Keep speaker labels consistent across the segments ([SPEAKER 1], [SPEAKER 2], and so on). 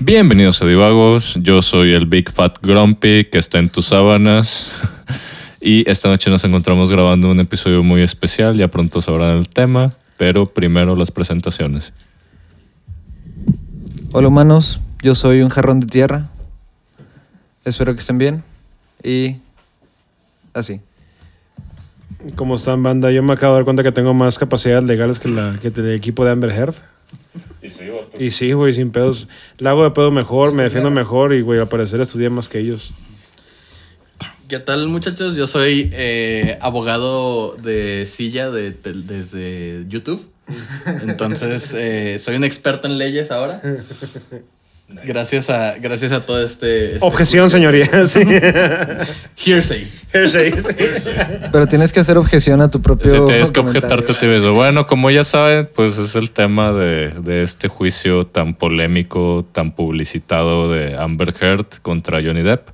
[SPEAKER 1] Bienvenidos a Divagos, yo soy el Big Fat Grumpy que está en tus sábanas y esta noche nos encontramos grabando un episodio muy especial, ya pronto sabrán el tema, pero primero las presentaciones.
[SPEAKER 2] Hola humanos, yo soy un jarrón de tierra. Espero que estén bien. Y así.
[SPEAKER 3] ¿Cómo están, banda? Yo me acabo de dar cuenta que tengo más capacidades legales que, la, que el equipo de Amber Heard. Y sí, güey, sin pedos. La hago de pedo mejor, me defiendo mejor y, güey, al parecer estudié más que ellos.
[SPEAKER 4] ¿Qué tal, muchachos? Yo soy eh, abogado de silla de, de- desde YouTube. Entonces, eh, soy un experto en leyes ahora. Gracias a, gracias a todo este... este
[SPEAKER 3] Objeción,
[SPEAKER 4] curso.
[SPEAKER 3] señoría. Sí.
[SPEAKER 4] Hearsay.
[SPEAKER 3] Hearsay.
[SPEAKER 2] Pero tienes que hacer objeción a tu propio.
[SPEAKER 1] Si tienes que objetarte a ti mismo. Bueno, como ya saben, pues es el tema de, de este juicio tan polémico, tan publicitado de Amber Heard contra Johnny Depp.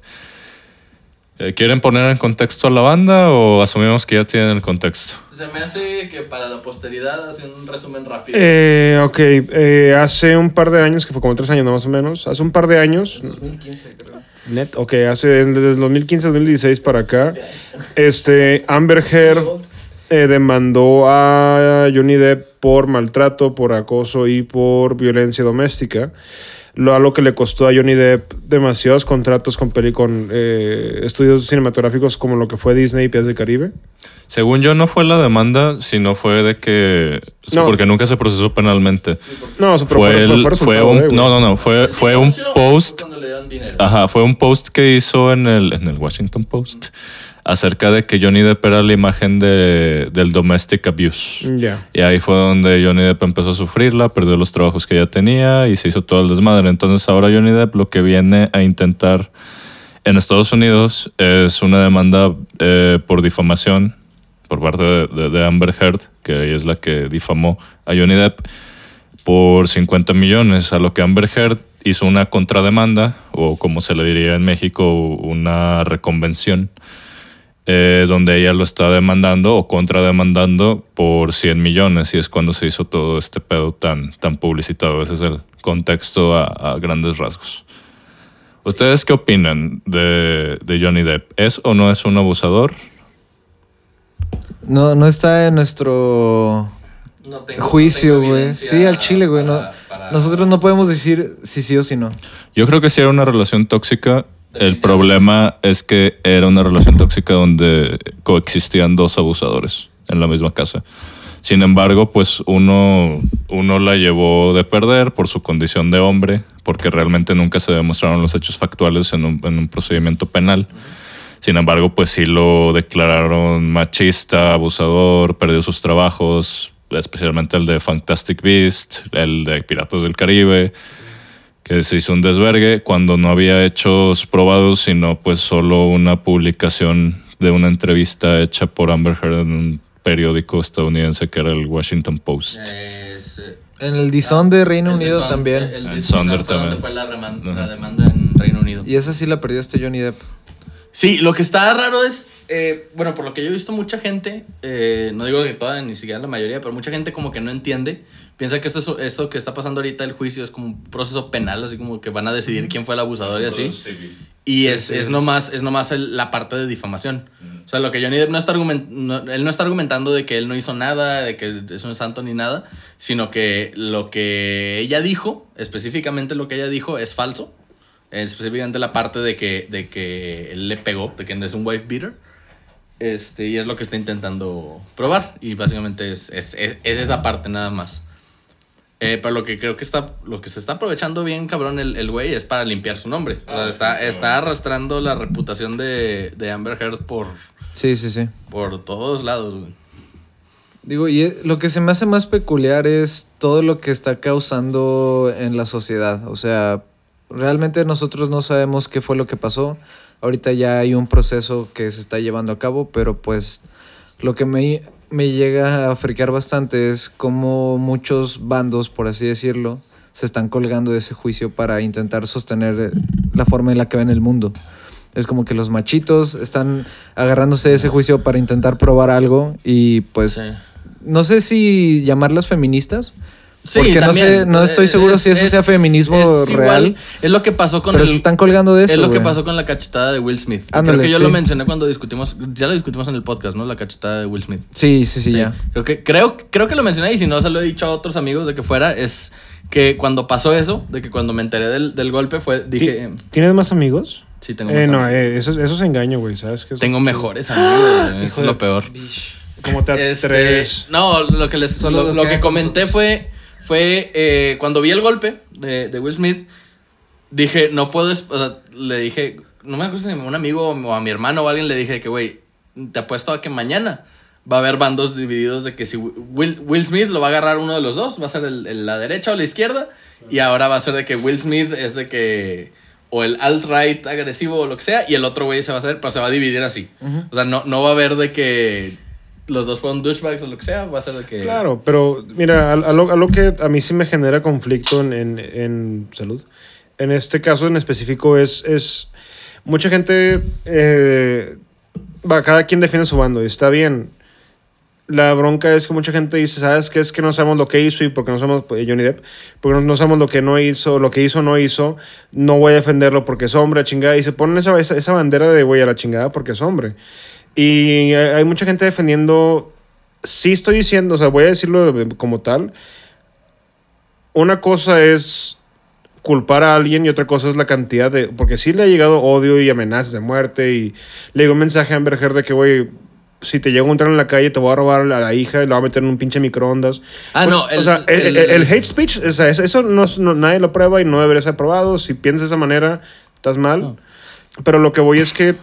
[SPEAKER 1] Eh, ¿Quieren poner en contexto a la banda o asumimos que ya tienen el contexto?
[SPEAKER 4] Se me hace que para la posteridad hace un resumen rápido.
[SPEAKER 3] Eh, ok, eh, hace un par de años, que fue como tres años ¿no? más o menos, hace un par de años,
[SPEAKER 4] 2015, creo.
[SPEAKER 3] net, ok, hace desde el 2015-2016 para acá, este, Amber Heard eh, demandó a Johnny Depp por maltrato, por acoso y por violencia doméstica. Lo, a lo que le costó a Johnny Depp demasiados contratos con, peli, con eh, estudios cinematográficos como lo que fue Disney y Pies del Caribe.
[SPEAKER 1] Según yo, no fue la demanda, sino fue de que.
[SPEAKER 3] No.
[SPEAKER 1] Porque nunca se procesó penalmente.
[SPEAKER 3] No, pero
[SPEAKER 1] Fue,
[SPEAKER 3] fue,
[SPEAKER 1] el-
[SPEAKER 3] fue
[SPEAKER 1] un.
[SPEAKER 3] de, güey.
[SPEAKER 1] No, no, no. Fue, fue un post.
[SPEAKER 4] Cuando le dieron dinero.
[SPEAKER 1] Ajá, fue un post que hizo en el, en el Washington Post acerca de que Johnny Depp era la imagen de, del domestic abuse. Y ahí fue donde Johnny Depp empezó a sufrirla, perdió los trabajos que ya tenía y se hizo todo el desmadre. Entonces ahora Johnny Depp lo que viene a intentar en Estados Unidos es una demanda eh, por difamación por parte de, de- de Amber Heard, que es la que difamó a Johnny Depp, por 50 millones, a lo que Amber Heard hizo una contrademanda, o como se le diría en México, una reconvención, eh, donde ella lo está demandando o contrademandando por 100 millones, y es cuando se hizo todo este pedo tan, tan publicitado. Ese es el contexto a, a grandes rasgos. ¿Ustedes qué opinan de, de Johnny Depp? ¿Es o no es un abusador?
[SPEAKER 2] No, no está en nuestro
[SPEAKER 4] No tengo-
[SPEAKER 2] juicio, güey. Sí, al chile, güey. No, Nosotros no podemos decir si sí o si no.
[SPEAKER 1] Yo creo que sí era una relación tóxica. El problema es que era una relación tóxica donde coexistían dos abusadores en la misma casa. Sin embargo, pues uno, uno la llevó de perder por su condición de hombre, porque realmente nunca se demostraron los hechos factuales en un, en un procedimiento penal. Sin embargo, pues sí lo declararon machista, abusador, perdió sus trabajos, especialmente el de Fantastic Beast, el de Piratas del Caribe, que se hizo un desvergue cuando no había hechos probados, sino pues solo una publicación de una entrevista hecha por Amber Heard en un periódico estadounidense que era el Washington Post.
[SPEAKER 4] Es, eh,
[SPEAKER 2] En el Dizón de Reino
[SPEAKER 4] el
[SPEAKER 2] Unido también.
[SPEAKER 4] El,
[SPEAKER 1] Sonder
[SPEAKER 4] Sun fue fue la, reman- la demanda en Reino Unido.
[SPEAKER 2] Y esa sí la perdió este Johnny Depp.
[SPEAKER 4] Sí, lo que está raro es, eh, bueno, por lo que yo he visto mucha gente, eh, no digo que toda, ni siquiera la mayoría, pero mucha gente como que no entiende, piensa que esto, es- esto que está pasando ahorita, el juicio, es como un proceso penal, así como que van a decidir quién fue el abusador y así. Y es, es nomás, es nomás el- la parte de difamación. O sea, lo que Johnny Depp no está argumentando, él no está argumentando de que él no hizo nada, de que es un santo ni nada, sino que lo que ella dijo, específicamente lo que ella dijo, es falso. Específicamente la parte de que, de que él le pegó, de que es un wife beater. Este, y es lo que está intentando probar. Y básicamente es, es, es- es esa parte nada más. Eh, pero lo que creo que está, lo que se está aprovechando bien, cabrón, el, el güey, es para limpiar su nombre. O sea, está, está arrastrando la reputación de, de Amber Heard por,
[SPEAKER 2] Sí, sí, sí.
[SPEAKER 4] por todos lados, güey.
[SPEAKER 2] Digo, y eh, lo que se me hace más peculiar es todo lo que está causando en la sociedad. O sea, realmente nosotros no sabemos qué fue lo que pasó. Ahorita ya hay un proceso que se está llevando a cabo, pero pues lo que me me llega a friquear bastante es como muchos bandos, por así decirlo, se están colgando de ese juicio para intentar sostener eh, la forma en la que ven el mundo. Es como que los machitos están agarrándose de ese juicio para intentar probar algo y pues
[SPEAKER 4] Sí.
[SPEAKER 2] no sé si llamarlas feministas,
[SPEAKER 4] Sí,
[SPEAKER 2] porque no sé, no estoy
[SPEAKER 4] Es-
[SPEAKER 2] seguro si eso
[SPEAKER 4] es-
[SPEAKER 2] sea feminismo
[SPEAKER 4] es
[SPEAKER 2] real,
[SPEAKER 4] igual, es lo que pasó con
[SPEAKER 2] pero
[SPEAKER 4] el,
[SPEAKER 2] se están colgando de eso.
[SPEAKER 4] Es lo que pasó con la cachetada de Will Smith.
[SPEAKER 2] Ándale,
[SPEAKER 4] Creo que yo
[SPEAKER 2] sí.
[SPEAKER 4] lo mencioné cuando discutimos, ya lo discutimos en el podcast, ¿no? La cachetada de Will Smith.
[SPEAKER 2] Sí, sí, sí, ya.
[SPEAKER 4] Creo que, creo, creo que lo mencioné y si no se lo he dicho a otros amigos de que fuera, es que cuando pasó eso, de que cuando me enteré del, del golpe fue, dije, eh,
[SPEAKER 3] ¿Tienes más amigos?
[SPEAKER 4] sí, tengo
[SPEAKER 3] Eh,
[SPEAKER 4] más
[SPEAKER 3] no,
[SPEAKER 4] amigos.
[SPEAKER 3] eh, eso, eso es engaño, güey, ¿sabes? qué?
[SPEAKER 4] Tengo mejores amigos, eso es lo peor.
[SPEAKER 3] Como te
[SPEAKER 4] Este,
[SPEAKER 3] atreves.
[SPEAKER 4] no, lo que les lo,
[SPEAKER 2] que
[SPEAKER 4] que comenté fue fue eh, cuando vi el golpe de, de Will Smith dije no puedo o sea, le dije no me acuerdo si a un amigo o a mi hermano o a alguien le dije que güey te apuesto a que mañana va a haber bandos divididos de que si Will, Will Smith lo va a agarrar uno de los dos va a ser el, el- la derecha o la izquierda y ahora va a ser de que Will Smith es de que o el alt-right agresivo o lo que sea y el otro güey se va a hacer pero se va a dividir así o sea no, no va a haber de que los dos fueron douchebags o lo que sea, va a ser de que.
[SPEAKER 3] Claro, pero mira, a, lo, a lo que a mí sí me genera conflicto en, en- en salud, en este caso en específico es, es mucha gente, eh, va, cada quien defiende su bando y está bien. La bronca es que mucha gente dice, ¿sabes qué? Es que no sabemos lo que hizo y porque no sabemos pues, Johnny Depp, porque no, sabemos lo que no hizo, lo que hizo no hizo, no voy a defenderlo porque es hombre, chingada, y se ponen esa, esa, esa bandera de güey a la chingada porque es hombre. Y hay, mucha gente defendiendo sí estoy diciendo, o sea, voy a decirlo como tal. Una cosa es culpar a alguien y otra cosa es la cantidad de... Porque sí le ha llegado odio y amenazas de muerte y le llegó un mensaje a Amber Heard de que, güey, si te llego a encontrar en la calle te voy a robar a la hija y la voy a meter en un pinche microondas.
[SPEAKER 4] Ah,
[SPEAKER 3] Pues,
[SPEAKER 4] no,
[SPEAKER 3] o
[SPEAKER 4] el-
[SPEAKER 3] sea, el,
[SPEAKER 4] el-
[SPEAKER 3] el- hate speech, o sea, eso, eso no, no- nadie lo prueba y no debería ser aprobado. Si piensas de esa manera, estás mal.
[SPEAKER 4] No.
[SPEAKER 3] Pero lo que voy es que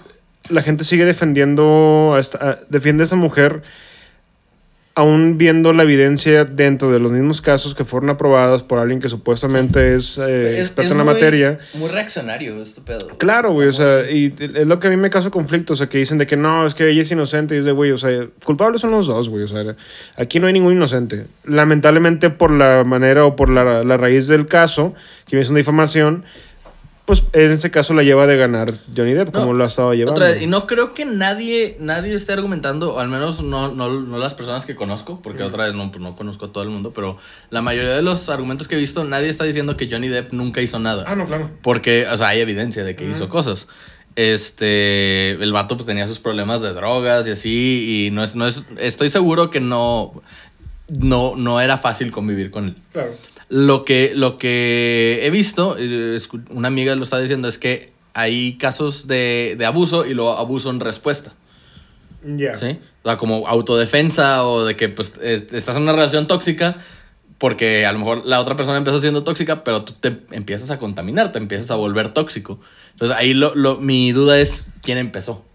[SPEAKER 3] la gente sigue defendiendo, a esta- a- defiende a esa mujer, aún viendo la evidencia dentro de los mismos casos que fueron aprobadas por alguien que supuestamente es, eh,
[SPEAKER 4] Es-
[SPEAKER 3] experto
[SPEAKER 4] es
[SPEAKER 3] en la
[SPEAKER 4] muy-
[SPEAKER 3] materia.
[SPEAKER 4] Muy reaccionario pedo.
[SPEAKER 3] Claro, güey, o sea, y es lo que a mí me causa conflicto, o sea, que dicen de que no, es que ella es inocente, y es de, güey, o sea, culpables son los dos, güey, o sea, aquí no hay ningún inocente. Lamentablemente por la manera o por la, la raíz del caso, que es una difamación, pues en ese caso la lleva de ganar Johnny Depp, como lo ha estado llevando.
[SPEAKER 4] Otra vez, y no creo que nadie, nadie esté argumentando, o al menos no, no, no las personas que conozco, porque otra vez no, pues, no conozco a todo el mundo, pero la mayoría de los argumentos que he visto, nadie está diciendo que Johnny Depp nunca hizo nada.
[SPEAKER 3] Ah, no, claro.
[SPEAKER 4] Porque, o sea, hay evidencia de que hizo cosas. Este, el vato pues tenía sus problemas de drogas y así, y no es, no es, estoy seguro que no, no, no era fácil convivir con él.
[SPEAKER 3] Claro.
[SPEAKER 4] Lo que, lo que he visto, eh, una amiga lo está diciendo, es que hay casos de, de abuso y luego abuso en respuesta.
[SPEAKER 3] Ya.
[SPEAKER 4] ¿Sí? O sea, como autodefensa o de que pues, eh, estás en una relación tóxica porque a lo mejor la otra persona empezó siendo tóxica, pero tú te empiezas a contaminar, te empiezas a volver tóxico. Entonces ahí lo, lo- mi duda es quién empezó.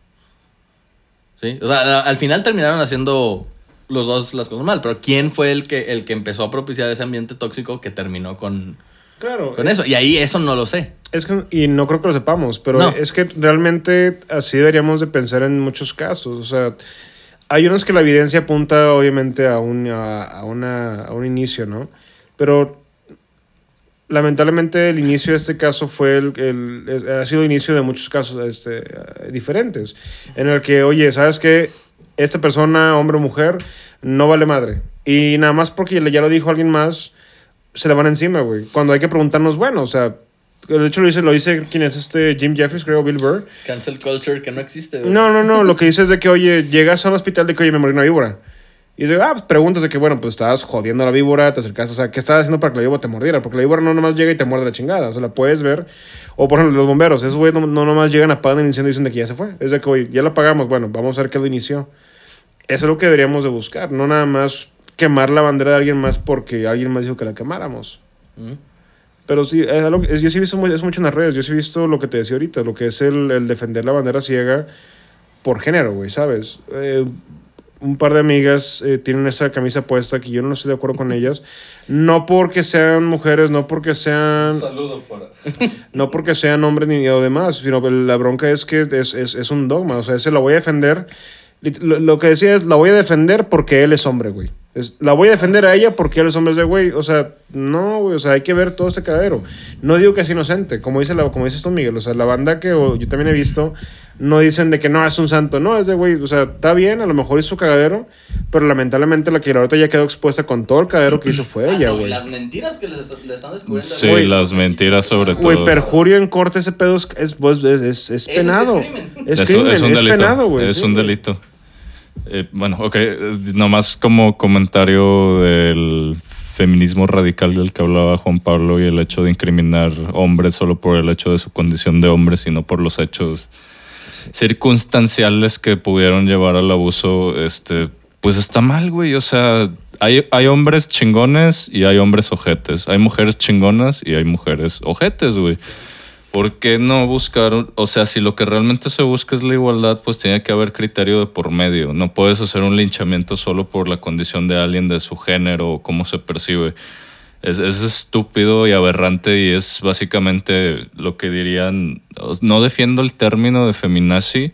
[SPEAKER 4] ¿Sí? O sea, al final terminaron haciendo los dos las cosas mal, pero ¿quién fue el que, el que empezó a propiciar ese ambiente tóxico que terminó con,
[SPEAKER 3] Claro.
[SPEAKER 4] con eso? Y ahí eso no lo sé.
[SPEAKER 3] Es que, y no creo que lo sepamos, pero
[SPEAKER 4] No.
[SPEAKER 3] es que realmente así deberíamos de pensar en muchos casos. O sea, hay unos que la evidencia apunta obviamente a un, a, a una, a un inicio, ¿no? Pero lamentablemente el inicio de este caso fue el, el- el- ha sido el inicio de muchos casos este, eh, diferentes, en el que, oye, ¿sabes qué? Esta persona, hombre o mujer, no vale madre. Y nada más porque ya lo dijo alguien más, se le van encima, güey. Cuando hay que preguntarnos, bueno, o sea, de hecho lo dice, lo dice quién es este Jim Jeffries, creo, Bill Burr.
[SPEAKER 4] Cancel culture que no existe. güey.
[SPEAKER 3] No, no, no, lo que dice es de que, oye, llegas a un hospital de que, oye, me morí una víbora. Y de, ah, pues preguntas de que, bueno, pues estabas jodiendo a la víbora, te acercas, o sea, ¿qué estabas haciendo para que la víbora te mordiera? Porque la víbora no nomás llega y te muerde la chingada, o sea, la puedes ver. O, por ejemplo, los bomberos, esos güeyes no, no nomás llegan, apagan el incendio y dicen de que ya se fue. Es de que, oye, ya lo apagamos, bueno, vamos a ver qué lo inició. Eso es lo que deberíamos de buscar, no nada más quemar la bandera de alguien más porque alguien más dijo que la quemáramos.
[SPEAKER 4] Mm.
[SPEAKER 3] Pero sí, es algo que- es- yo sí he visto muy- es mucho en las redes. Yo sí he visto lo que te decía ahorita, lo que es el, el defender la bandera ciega por género, güey, ¿sabes? Eh, un par de amigas eh, tienen esa camisa puesta que yo no estoy de acuerdo con ellas. No porque sean mujeres, no porque sean,
[SPEAKER 1] saludo para.
[SPEAKER 3] no porque sean hombres ni o demás, sino que la bronca es que es, es, es un dogma. O sea, ese lo voy a defender Lo, lo que decía es, la voy a defender porque él es hombre, güey. Es- la voy a defender a ella porque él es hombre. Es de, güey, o sea, no, güey, o sea, hay que ver todo este cagadero. No digo que es inocente, como, dice la, como dices tú, Miguel. O sea, la banda que o, yo también he visto, no dicen de que no, es un santo. No, es de, güey, o sea, está bien, a lo mejor hizo cagadero, pero lamentablemente la que ahorita ya quedó expuesta con todo el cagadero que hizo fue
[SPEAKER 4] Ah,
[SPEAKER 3] ella,
[SPEAKER 4] no,
[SPEAKER 3] güey.
[SPEAKER 4] las mentiras que le, están descubriendo.
[SPEAKER 1] Sí, las mentiras sobre todo.
[SPEAKER 3] Güey, perjurio en corte, ese pedo es, es, pues, es, es- es
[SPEAKER 4] es
[SPEAKER 3] penado.
[SPEAKER 4] crimen.
[SPEAKER 3] Es, crimen,
[SPEAKER 1] es un delito.
[SPEAKER 3] penado, güey.
[SPEAKER 1] Es
[SPEAKER 3] sí,
[SPEAKER 1] un delito. Eh, bueno, ok. eh, Nomás como comentario del feminismo radical del que hablaba Juan Pablo y el hecho de incriminar hombres solo por el hecho de su condición de hombre, sino por los hechos circunstanciales que pudieron llevar al abuso, este, pues está mal, güey. O sea, hay, hay hombres chingones y hay hombres ojetes. Hay mujeres chingonas y hay mujeres ojetes, güey. ¿Por qué no buscar, o sea, si lo que realmente se busca es la igualdad, pues tiene que haber criterio de por medio. No puedes hacer un linchamiento solo por la condición de alguien, de su género o cómo se percibe. Es, es estúpido y aberrante y es básicamente lo que dirían, no defiendo el término de feminazi,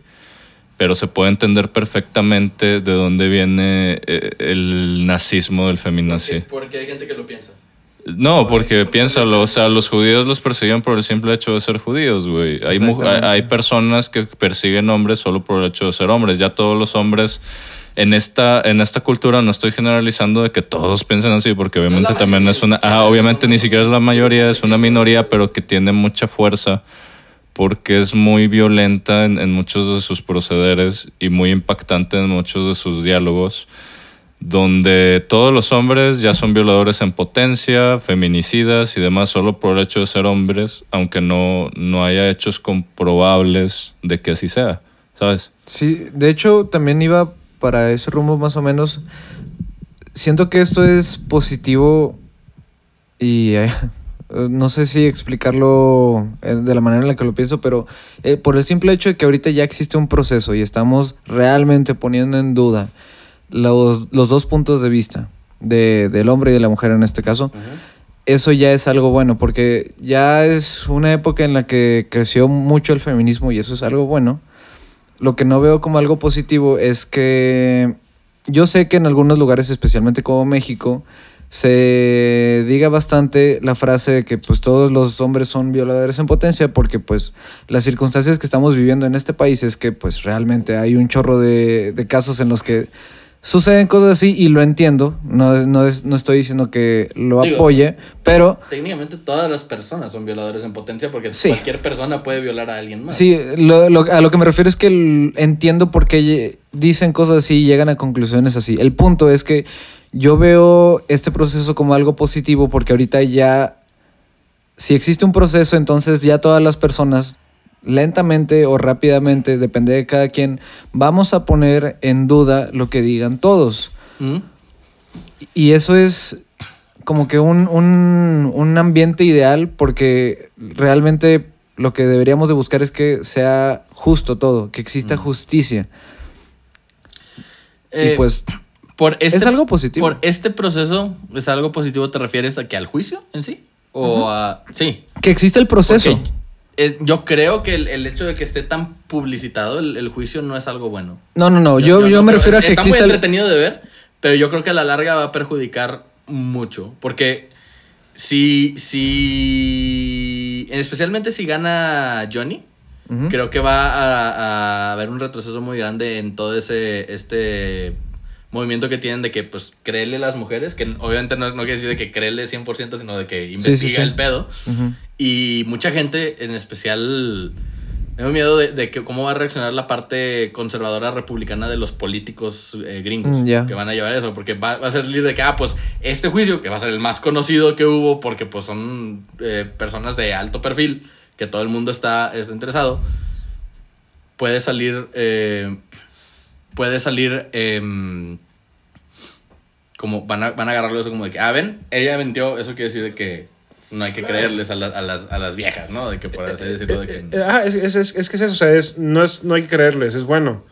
[SPEAKER 1] pero se puede entender perfectamente de dónde viene eh, el nazismo del feminazi.
[SPEAKER 4] Porque, hay gente que lo piensa.
[SPEAKER 1] No, porque
[SPEAKER 4] ¿por qué
[SPEAKER 1] piénsalo, o sea, los judíos los persiguen por el simple hecho de ser judíos, güey. Hay, hay, personas que persiguen hombres solo por el hecho de ser hombres. Ya todos los hombres en esta, en esta cultura, no estoy generalizando de que todos piensen así, porque obviamente también es una... Ah, obviamente ni siquiera es la mayoría, es una minoría, pero que tiene mucha fuerza porque es muy violenta en, en muchos de sus procederes y muy impactante en muchos de sus diálogos donde todos los hombres ya son violadores en potencia, feminicidas y demás solo por el hecho de ser hombres, aunque no, no haya hechos comprobables de que así sea, ¿sabes?
[SPEAKER 2] Sí, de hecho también iba para ese rumbo más o menos. Siento que esto es positivo y eh, no sé si explicarlo eh, de la manera en la que lo pienso, pero eh, por el simple hecho de que ahorita ya existe un proceso y estamos realmente poniendo en duda los, los dos puntos de vista de- del hombre y de la mujer en este caso, eso ya es algo bueno, porque ya es una época en la que creció mucho el feminismo y eso es algo bueno. Lo que no veo como algo positivo es que yo sé que en algunos lugares, especialmente como México, se diga bastante la frase de que pues todos los hombres son violadores en potencia porque pues las circunstancias que estamos viviendo en este país es que pues realmente hay un chorro de, de casos en los que suceden cosas así y lo entiendo, no, no, es- no estoy diciendo que lo
[SPEAKER 4] Digo,
[SPEAKER 2] apoye, pero
[SPEAKER 4] Técnicamente todas las personas son violadores en potencia porque
[SPEAKER 2] Sí.
[SPEAKER 4] cualquier persona puede violar a alguien más.
[SPEAKER 2] Sí, lo- lo- a lo que me refiero es que entiendo por qué dicen cosas así y llegan a conclusiones así. El punto es que yo veo este proceso como algo positivo porque ahorita ya, si existe un proceso, entonces ya todas las personas, lentamente o rápidamente, depende de cada quien, vamos a poner en duda lo que digan todos.
[SPEAKER 4] ¿Mm?
[SPEAKER 2] Y eso es como que un, un- un ambiente ideal porque realmente lo que deberíamos de buscar es que sea justo todo, que exista justicia.
[SPEAKER 4] Eh,
[SPEAKER 2] y pues
[SPEAKER 4] por este,
[SPEAKER 2] es algo positivo.
[SPEAKER 4] Por este proceso, ¿es algo positivo? ¿Te refieres a que al juicio en sí? O a. Sí.
[SPEAKER 2] que exista el proceso.
[SPEAKER 4] Porque es- yo creo que el, el hecho de que esté tan publicitado el, el juicio no es algo bueno.
[SPEAKER 2] No, no, no, yo, yo, me refiero a que
[SPEAKER 4] está muy entretenido de ver, pero yo creo que a la larga va a perjudicar mucho. Porque si. si especialmente si gana Johnny. Creo que va a, a haber un retroceso muy grande en todo ese este movimiento que tienen de que, pues, créele a las mujeres, que obviamente no, no quiere decir de que créele 100%, sino de que investiga
[SPEAKER 2] sí, sí.
[SPEAKER 4] el pedo.
[SPEAKER 2] Ujú.
[SPEAKER 4] Y mucha gente, en especial, tengo miedo de, de que cómo va a reaccionar la parte conservadora republicana de los políticos eh, gringos
[SPEAKER 2] Mm, ya.
[SPEAKER 4] que van a llevar eso, porque va, va a salir de que, ah, pues, este juicio, que va a ser el más conocido que hubo, porque pues son eh, personas de alto perfil, que todo el mundo está, está interesado, puede salir, eh, puede salir, em, como van a, van a agarrarlo eso como de que, ah, ven, ella mintió, eso quiere decir de que no hay que creerles a, la- a las, a las viejas, ¿no? De que por así decirlo, de que...
[SPEAKER 3] Eh, ah, es, es, es, es que es eso, o sea, es, no, es, no hay que creerles, es bueno.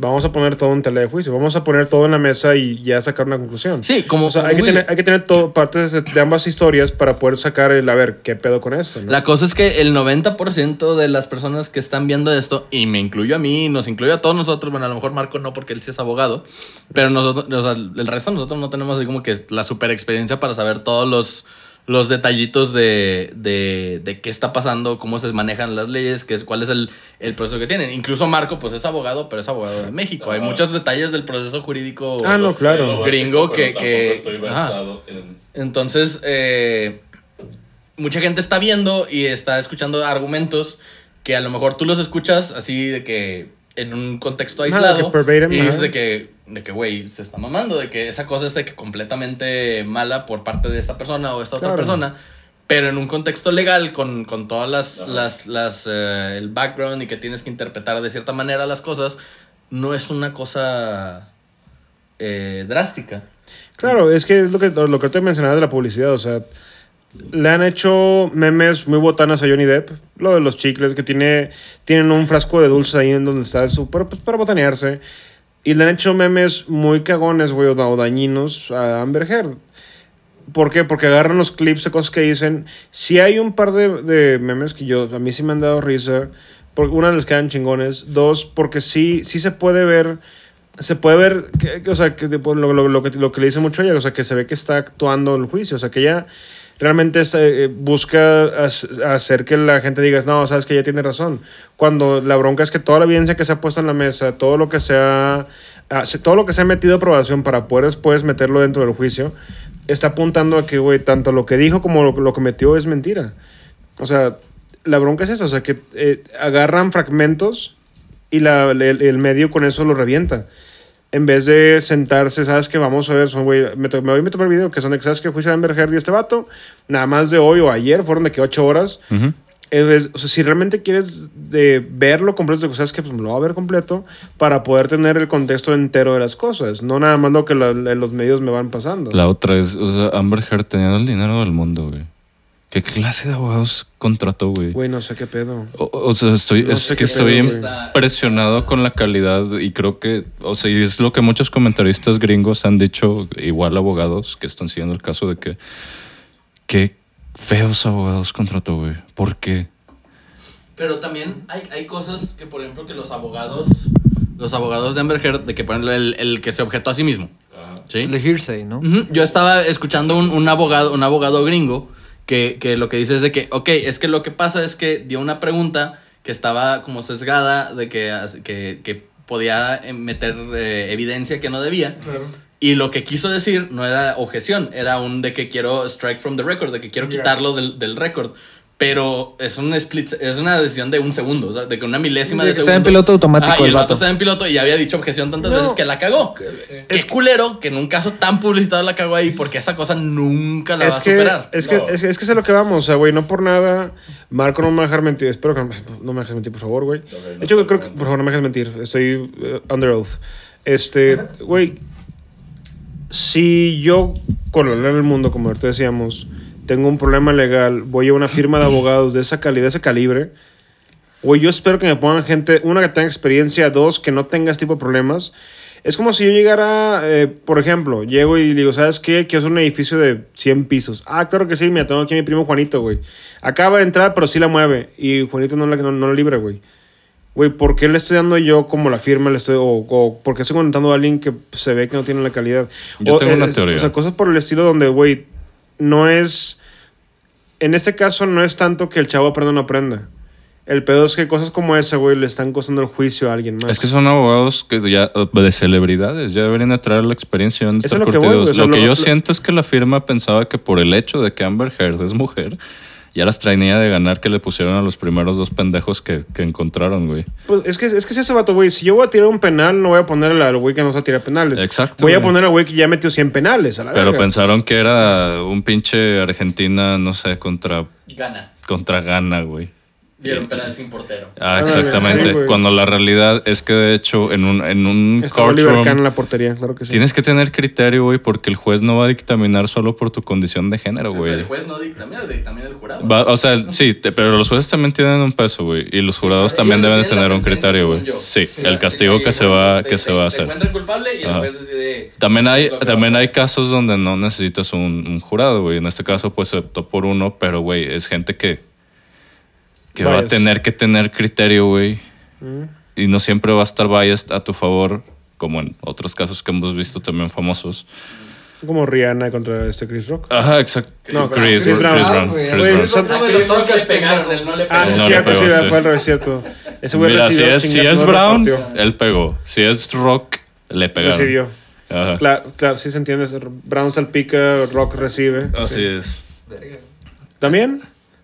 [SPEAKER 3] Vamos a poner todo en tela de juicio, vamos a poner todo en la mesa y ya sacar una conclusión.
[SPEAKER 4] Sí, como.
[SPEAKER 3] O sea, hay que, tener, hay que tener todo, partes de, ambas historias para poder sacar el, a ver, qué pedo con esto, ¿no?
[SPEAKER 4] La cosa es que el 90% de las personas que están viendo esto, y me incluyo a mí, nos incluye a todos nosotros, bueno, a lo mejor Marco no porque él sí es abogado, pero nosotros, o sea, el resto de nosotros no tenemos así como que la super experiencia para saber todos los, los detallitos de, de, de qué está pasando, cómo se manejan las leyes, qué es, cuál es el, el proceso que tienen. Incluso Marco, pues es abogado, pero es abogado de México. Hay muchos detalles del proceso jurídico.
[SPEAKER 3] Ah, no, claro.
[SPEAKER 4] Gringo que- que-
[SPEAKER 1] estoy en-
[SPEAKER 4] Entonces, eh, mucha gente está viendo y está escuchando argumentos que a lo mejor tú los escuchas así de que en un contexto aislado
[SPEAKER 3] que
[SPEAKER 4] y dices de que, de que, güey, se está mamando, de que esa cosa es de que completamente mala por parte de esta persona o esta otra persona. Pero en un contexto legal, con, con todas las, las, las eh, el background y que tienes que interpretar de cierta manera las cosas, no es una cosa eh, drástica.
[SPEAKER 3] Claro, es que es lo que, lo que te mencionaba de la publicidad, o sea, le han hecho memes muy botanas a Johnny Depp, lo de los chicles, que tiene, tienen un frasco de dulce ahí en donde está su, para, pues, para botanearse, y le han hecho memes muy cagones, güey, o, da- o dañinos a Amber Heard. ¿Por qué? Porque agarran los clips de cosas que dicen. Si hay un par de, de memes que yo, a mí sí me han dado risa. Porque una les quedan chingones. Dos, porque sí, sí se puede ver. Se puede ver, que, que, o sea, que lo, lo- lo que, lo que le dice mucho a ella, o sea, que se ve que está actuando el juicio, o sea, que ella realmente está, eh, busca hac- hacer que la gente diga, no, sabes que ella tiene razón. Cuando la bronca es que toda la evidencia que se ha puesto en la mesa, todo lo que se ha, hace- todo lo que se ha metido a aprobación para poder después meterlo dentro del juicio, está apuntando a que, güey, tanto lo que dijo como lo, que metió es mentira. O sea, la bronca es esa, o sea, que eh, agarran fragmentos y la, el medio con eso lo revienta. En vez de sentarse, ¿sabes qué? Vamos a ver, son, güey, me, me voy a meter el video, que son de que, ¿sabes qué? Juicio de Amber Heard y este vato, nada más de hoy o ayer, fueron de que ocho horas.
[SPEAKER 1] Ujú.
[SPEAKER 3] Eh, es- o sea, si realmente quieres de verlo completo, pues, sabes que pues, me lo voy a ver completo para poder tener el contexto entero de las cosas, no nada más lo que la- los medios me van pasando.
[SPEAKER 1] La otra es, o sea, Amber Heard teniendo el dinero del mundo, güey. ¿Qué clase de abogados contrató, güey?
[SPEAKER 3] Güey, no sé qué pedo.
[SPEAKER 1] O, o sea, estoy,
[SPEAKER 3] No
[SPEAKER 1] es que estoy
[SPEAKER 3] pedo, güey.
[SPEAKER 1] impresionado con la calidad y creo que, o sea, y es lo que muchos comentaristas gringos han dicho, igual abogados que están siguiendo el caso de que, qué feos abogados contrató, güey. ¿Por qué?
[SPEAKER 4] Pero también hay, hay cosas que, por ejemplo, que los abogados, los abogados de Amber Heard, de que por ejemplo, el, el que se objetó a sí mismo. ¿sí?
[SPEAKER 2] El hearsay, ¿no?
[SPEAKER 4] Yo estaba escuchando un, un abogado, un abogado gringo que, que lo que dice es de que, ok, es que lo que pasa es que dio una pregunta que estaba como sesgada de que, que, que podía eh, meter eh, evidencia que no debía. Y lo que quiso decir no era objeción, era un de que quiero strike from the record, de que quiero quitarlo del, del récord. Pero es un split, es una decisión de un segundo, o sea, de que una milésima
[SPEAKER 2] Sí,
[SPEAKER 4] de
[SPEAKER 2] que está en
[SPEAKER 4] segundo.
[SPEAKER 2] piloto automático el
[SPEAKER 4] el vato
[SPEAKER 2] vato.
[SPEAKER 4] está en piloto y había dicho objeción tantas
[SPEAKER 3] No.
[SPEAKER 4] veces que la cagó. Es culero que en un caso tan publicitado la cagó ahí porque esa cosa nunca la va a
[SPEAKER 3] que,
[SPEAKER 4] superar.
[SPEAKER 3] Es, que, es, es que es a lo que vamos, o sea, güey, no por nada. Marco no me va a dejar mentir. Espero que no, no me dejes mentir, por favor, güey. De hecho, creo que, por favor, no me dejes mentir. Estoy eh, under oath. Este, güey, si yo, con la ley del mundo, como ahorita decíamos, tengo un problema legal, voy a una firma de abogados de esa calidad, de ese calibre, güey, yo espero que me pongan gente, una que tenga experiencia, dos, que no tenga este tipo de problemas. Es como si yo llegara, eh, por ejemplo, llego y digo, ¿sabes qué? Quiero hacer un edificio de 100 pisos. Ah, claro que sí, mira, tengo aquí a mi primo Juanito, güey. Acaba de entrar, pero sí la mueve. Y Juanito no la, no, no la libra, güey. Güey, ¿por qué le estoy dando yo como la firma? Le estoy, o, o por qué estoy contratando a alguien que se ve que no tiene la calidad?
[SPEAKER 1] Yo
[SPEAKER 3] O,
[SPEAKER 1] tengo una
[SPEAKER 3] es-
[SPEAKER 1] teoría.
[SPEAKER 3] O sea, cosas por el estilo donde, güey, no es... En este caso no es tanto que el chavo aprenda o no aprenda. El pedo es que cosas como esa, güey, le están costando el juicio a alguien más.
[SPEAKER 1] Es que son abogados que ya de celebridades, ya deberían de traer la experiencia en
[SPEAKER 3] Eso
[SPEAKER 1] estar
[SPEAKER 3] es lo que voy,
[SPEAKER 1] curtidos.
[SPEAKER 3] o sea,
[SPEAKER 1] lo que yo
[SPEAKER 3] lo-
[SPEAKER 1] siento es que la firma pensaba que por el hecho de que Amber Heard es mujer, ya las traía de ganar que le pusieron a los primeros dos pendejos que, que encontraron, güey.
[SPEAKER 3] Pues es que es que si ese vato, güey, si yo voy a tirar un penal, no voy a poner al güey que no sabe tirar penales.
[SPEAKER 1] Exacto,
[SPEAKER 3] Voy a poner al güey que ya metió 100 penales, a la
[SPEAKER 1] Pero
[SPEAKER 3] verga.
[SPEAKER 1] pensaron que era un pinche Argentina, no sé, contra,
[SPEAKER 4] Gana.
[SPEAKER 1] contra Ghana, güey.
[SPEAKER 4] Dieron penal sin portero.
[SPEAKER 1] Ah,
[SPEAKER 3] Ah,
[SPEAKER 1] exactamente.
[SPEAKER 3] sí, güey.
[SPEAKER 1] Cuando la realidad es que de hecho en un, en un
[SPEAKER 3] Está Oliver
[SPEAKER 1] courtroom
[SPEAKER 3] Kahn en la portería, claro que sí.
[SPEAKER 1] tienes que tener criterio, güey, porque el juez no va a dictaminar solo por tu condición de género,
[SPEAKER 4] O sea, el
[SPEAKER 1] güey.
[SPEAKER 4] juez no dictamina, dictamina el jurado.
[SPEAKER 1] Va- o sea, sí, te- pero los jueces también tienen un peso, güey, y los jurados también deben tener un criterio, güey. Sí,
[SPEAKER 4] Sí,
[SPEAKER 1] el castigo
[SPEAKER 4] sí,
[SPEAKER 1] que se va
[SPEAKER 4] te-
[SPEAKER 1] que se
[SPEAKER 4] te-
[SPEAKER 1] va a hacer.
[SPEAKER 4] culpable y el juez decide.
[SPEAKER 1] También hay, también hay casos donde no necesitas un, un jurado, güey. En este caso, pues se optó por uno, pero, güey, es gente que, que va a
[SPEAKER 3] Biased.
[SPEAKER 1] tener que tener criterio, güey.
[SPEAKER 3] Mm.
[SPEAKER 1] Y no siempre va a estar biased a tu favor, como en otros casos que hemos visto también famosos.
[SPEAKER 3] Como Rihanna contra este Chris Rock.
[SPEAKER 1] Ajá, exacto.
[SPEAKER 3] No,
[SPEAKER 1] Chris,
[SPEAKER 3] Chris
[SPEAKER 1] Chris
[SPEAKER 3] Brown.
[SPEAKER 1] Brown.
[SPEAKER 2] Ah, güey,
[SPEAKER 1] Chris Brown.
[SPEAKER 3] son-
[SPEAKER 4] No, Chris Rock le pegaron, él no le
[SPEAKER 3] Ah,
[SPEAKER 4] pegó.
[SPEAKER 3] sí,
[SPEAKER 1] No
[SPEAKER 3] cierto,
[SPEAKER 1] pegó,
[SPEAKER 3] sí,
[SPEAKER 1] sí.
[SPEAKER 3] fue al revés, cierto. Ese güey
[SPEAKER 1] Mira, si
[SPEAKER 3] recibió
[SPEAKER 1] es, si es
[SPEAKER 3] no
[SPEAKER 1] Brown, él pegó. Si es Rock, le pegaron.
[SPEAKER 3] Recibió.
[SPEAKER 1] Ajá.
[SPEAKER 3] Claro, claro, sí se entiende. Brown salpica, Rock recibe.
[SPEAKER 1] Así es.
[SPEAKER 3] ¿También?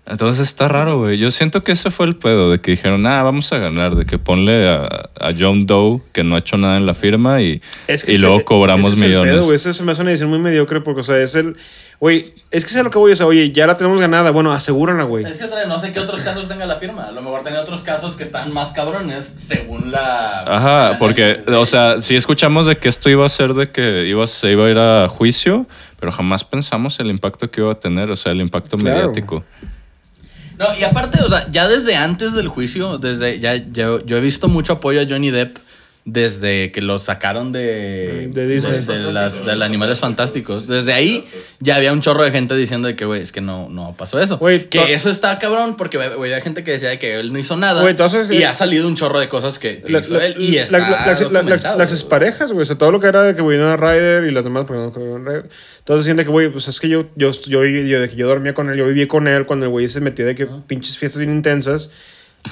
[SPEAKER 1] Entonces está raro, güey. Yo siento que ese fue el pedo, de que dijeron, ah, vamos a ganar, de que ponle a, a John Doe, que no ha hecho nada en la firma, y,
[SPEAKER 3] Es que
[SPEAKER 1] y
[SPEAKER 3] ese-
[SPEAKER 1] luego cobramos
[SPEAKER 3] ese es el
[SPEAKER 1] millones.
[SPEAKER 3] pedo, güey. Eso se me hace una edición muy mediocre porque, o sea, es el. Güey, es que es a lo que voy. O sea, oye, ya la tenemos ganada. Bueno, asegúrala, güey.
[SPEAKER 4] Es que otra- no sé qué otros casos tenga la firma. A lo mejor tiene otros casos que están más cabrones según la.
[SPEAKER 1] Ajá,
[SPEAKER 4] la
[SPEAKER 1] porque,
[SPEAKER 4] de-
[SPEAKER 1] o sea, sí escuchamos de que esto iba a ser de que iba, se iba a ir a juicio, pero jamás pensamos el impacto que iba a tener, o sea, el impacto
[SPEAKER 3] Claro.
[SPEAKER 1] mediático.
[SPEAKER 4] No, y aparte, o sea, ya desde antes del juicio, desde ya, ya- yo he visto mucho apoyo a Johnny Depp desde que lo sacaron de,
[SPEAKER 3] De Disney.
[SPEAKER 4] de, de las, de los Animales Fantásticos. Desde ahí ya había un chorro de gente diciendo de que, güey, es que no, no pasó eso.
[SPEAKER 3] Güey,
[SPEAKER 4] que eso está cabrón porque, güey, había gente que decía de que él no hizo nada.
[SPEAKER 3] Esas-
[SPEAKER 4] y ha salido un chorro de cosas que, que
[SPEAKER 3] La-
[SPEAKER 4] hizo
[SPEAKER 3] la-
[SPEAKER 4] él. Y está
[SPEAKER 3] la- la- la- la-
[SPEAKER 4] documentado,
[SPEAKER 3] las exparejas, güey. O sea, todo lo que era de que Winona Ryder y las demás, porque no creo Ryder. Todos decían de que, güey, pues es que yo, yo, yo, viví- yo, de que yo dormía con él, yo viví con él cuando el güey se metía de que pinches fiestas bien intensas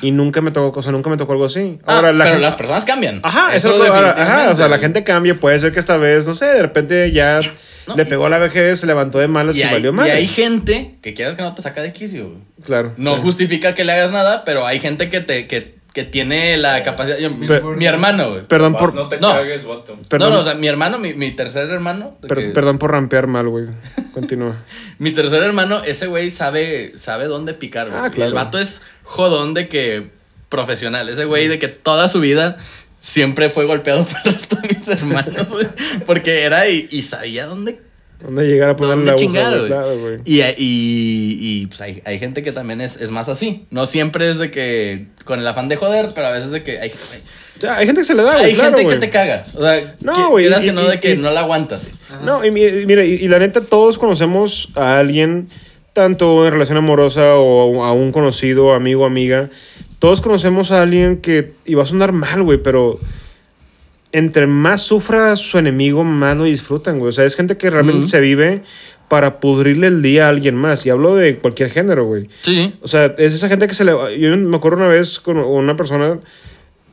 [SPEAKER 3] y nunca me tocó, o sea, nunca me tocó algo así.
[SPEAKER 4] Ah,
[SPEAKER 3] Ahora, la
[SPEAKER 4] pero
[SPEAKER 3] gente-
[SPEAKER 4] las personas cambian.
[SPEAKER 3] Ajá, eso, es lo que- ahora, ajá, o sea, la gente cambia, puede ser que esta vez, no sé, de repente ya
[SPEAKER 4] No,
[SPEAKER 3] le
[SPEAKER 4] y-
[SPEAKER 3] pegó a la vejez, se levantó de malas y,
[SPEAKER 4] y hay,
[SPEAKER 3] valió
[SPEAKER 4] y
[SPEAKER 3] mal.
[SPEAKER 4] hay gente que quieras que no te saca de quicio.
[SPEAKER 3] Claro.
[SPEAKER 4] No
[SPEAKER 3] sí.
[SPEAKER 4] justifica que le hagas nada, pero hay gente que te que, que tiene la capacidad. yo- mi, hermano, güey.
[SPEAKER 3] Perdón por,
[SPEAKER 4] No.
[SPEAKER 3] perdón,
[SPEAKER 4] No, no, o sea, mi hermano, mi, mi tercer hermano. de
[SPEAKER 3] per-
[SPEAKER 4] que-
[SPEAKER 3] perdón por rampear mal, güey. Continúa.
[SPEAKER 4] Mi tercer hermano, ese güey sabe, sabe dónde picar, güey.
[SPEAKER 3] Ah, claro.
[SPEAKER 4] El vato es jodón de que profesional. Ese güey de que toda su vida siempre fue golpeado por el resto de mis hermanos, güey. Porque era y, y sabía dónde
[SPEAKER 3] ¿Dónde llegar a
[SPEAKER 4] ¿Dónde
[SPEAKER 3] la güey? Claro, güey.
[SPEAKER 4] Y, y, y, pues hay, hay gente que también es, es más así. No siempre es de que con el afán de joder, pero a veces de que hay,
[SPEAKER 3] O sea, hay gente que se le da, güey.
[SPEAKER 4] hay
[SPEAKER 3] claro,
[SPEAKER 4] gente
[SPEAKER 3] güey.
[SPEAKER 4] que te caga. O sea,
[SPEAKER 3] No, güey,
[SPEAKER 4] que no, de que
[SPEAKER 3] y-
[SPEAKER 4] no la aguantas.
[SPEAKER 3] No, y, mi- y mira, y la neta, todos conocemos a alguien, tanto en relación amorosa o a un conocido, amigo, amiga. Todos conocemos a alguien que, y va a sonar mal, güey, pero entre más sufra su enemigo, más lo disfrutan, güey. O sea, es gente que realmente se vive para pudrirle el día a alguien más. Y hablo de cualquier género, güey.
[SPEAKER 4] Sí.
[SPEAKER 3] O sea, es esa gente que se le... Yo me acuerdo una vez con una persona,